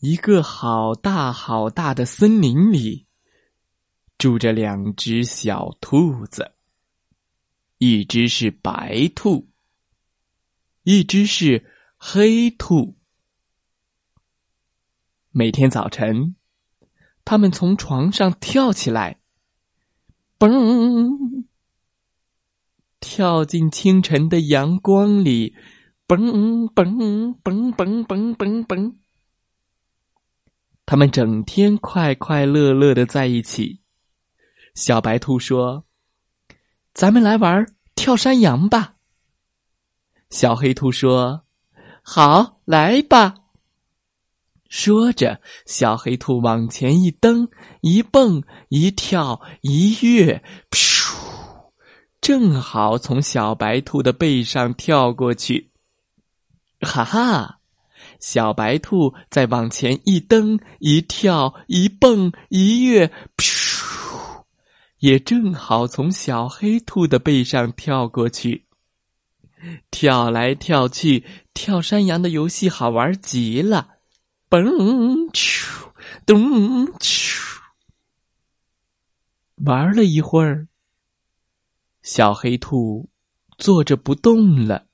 一个好大好大的森林里，住着两只小兔子。一只是白兔，一只是黑兔。每天早晨，他们从床上跳起来，嘣，跳进清晨的阳光里，嘣嘣嘣嘣嘣嘣嘣。他们整天快快乐乐的在一起。小白兔说：“咱们来玩跳山羊吧。”小黑兔说：“好，来吧。”说着，小黑兔往前一蹬，一蹦，一跳，一跃，噗，正好从小白兔的背上跳过去。哈哈！小白兔在往前一蹬、一跳、一蹦、一跃，噗，也正好从小黑兔的背上跳过去。跳来跳去，跳山羊的游戏好玩极了，嘣，咻，咚，咻。玩了一会儿，小黑兔坐着不动了，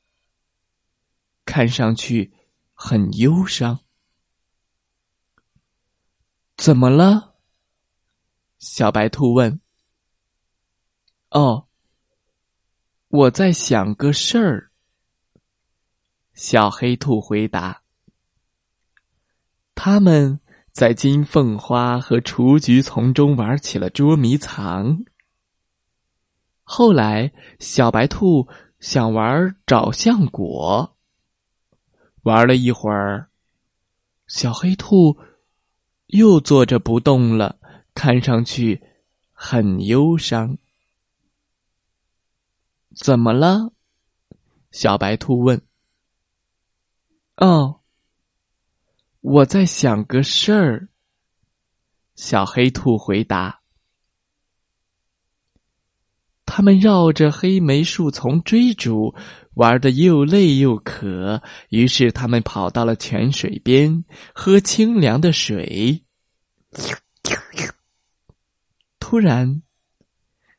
看上去。很忧伤，怎么了？小白兔问。哦，我在想个事儿。小黑兔回答。他们在金凤花和雏菊丛中玩起了捉迷藏。后来，小白兔想玩找橡果。玩了一会儿，小黑兔又坐着不动了，看上去很忧伤。怎么了？小白兔问。哦，我在想个事儿。小黑兔回答。他们绕着黑莓树丛追逐。玩的又累又渴，于是他们跑到了泉水边，喝清凉的水。突然，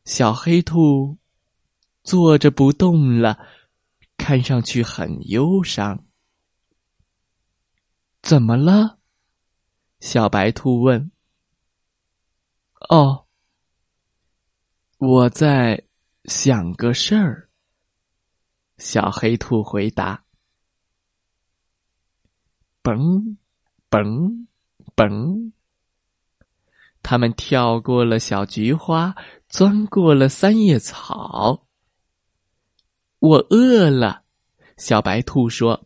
小黑兔坐着不动了，看上去很忧伤。怎么了？小白兔问。哦，我在想个事儿。小黑兔回答：“嘣，嘣，嘣。”他们跳过了小菊花，钻过了三叶草。我饿了，小白兔说。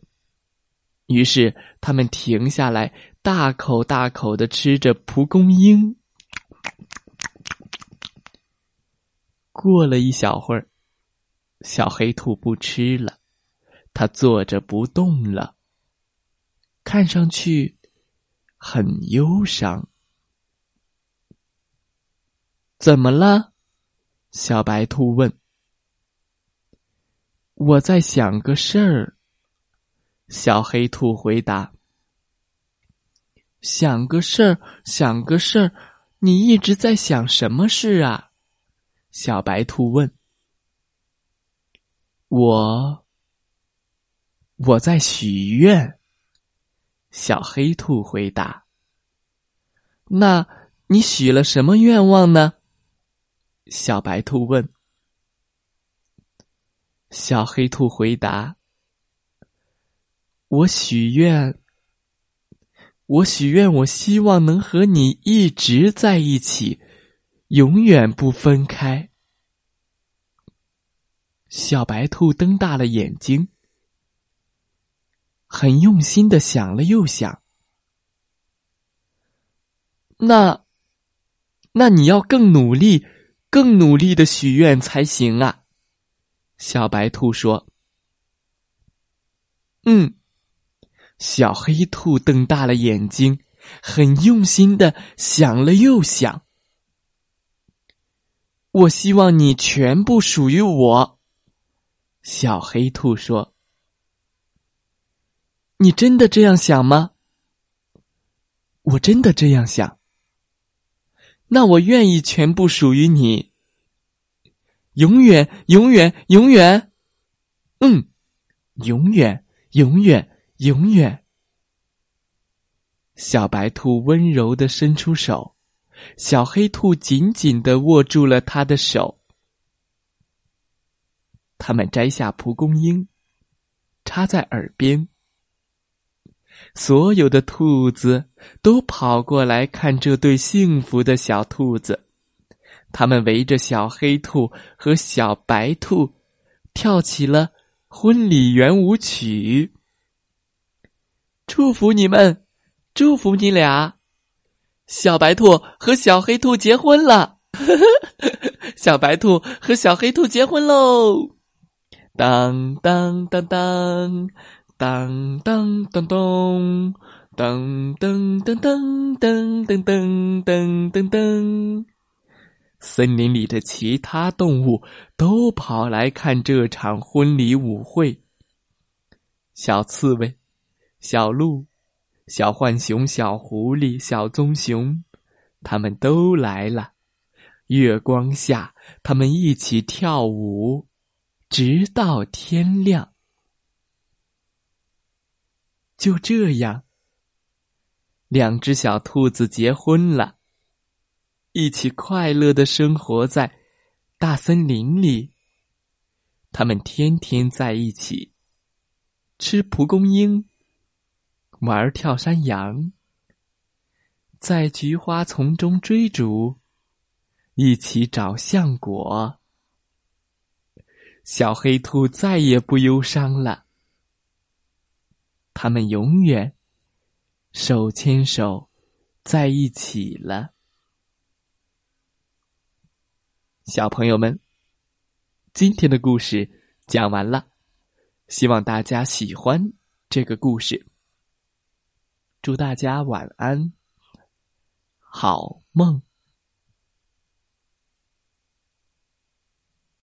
于是他们停下来，大口大口的吃着蒲公英。过了一小会儿。小黑兔不吃了，它坐着不动了，看上去很忧伤。怎么了？小白兔问。我在想个事儿。小黑兔回答。想个事儿，想个事儿，你一直在想什么事啊？小白兔问。我，我在许愿。小黑兔回答：“那你许了什么愿望呢？”小白兔问。小黑兔回答：“我许愿，我许愿，我希望能和你一直在一起，永远不分开。”小白兔瞪大了眼睛。很用心的想了又想。那，那你要更努力、更努力的许愿才行啊！小白兔说：“嗯。”小黑兔瞪大了眼睛，很用心的想了又想。我希望你全部属于我。小黑兔说：“你真的这样想吗？”我真的这样想。那我愿意全部属于你，永远，永远，永远。嗯，永远，永远。永远，小白兔温柔的伸出手，小黑兔紧紧的握住了他的手。他们摘下蒲公英，插在耳边。所有的兔子都跑过来看这对幸福的小兔子，他们围着小黑兔和小白兔跳起了婚礼圆舞曲。祝福你们，祝福你俩，小白兔和小黑兔结婚了。小白兔和小黑兔结婚喽！当当当当当当当当当当当当当当当当当。森林里的其他动物都跑来看这场婚礼舞会。小刺猬。小鹿、小浣熊、小狐狸、小棕熊，他们都来了。月光下，他们一起跳舞，直到天亮。就这样，两只小兔子结婚了，一起快乐的生活在大森林里。他们天天在一起吃蒲公英。玩跳山羊，在菊花丛中追逐，一起找橡果。小黑兔再也不忧伤了，他们永远手牵手在一起了。小朋友们，今天的故事讲完了，希望大家喜欢这个故事。祝大家晚安，好梦。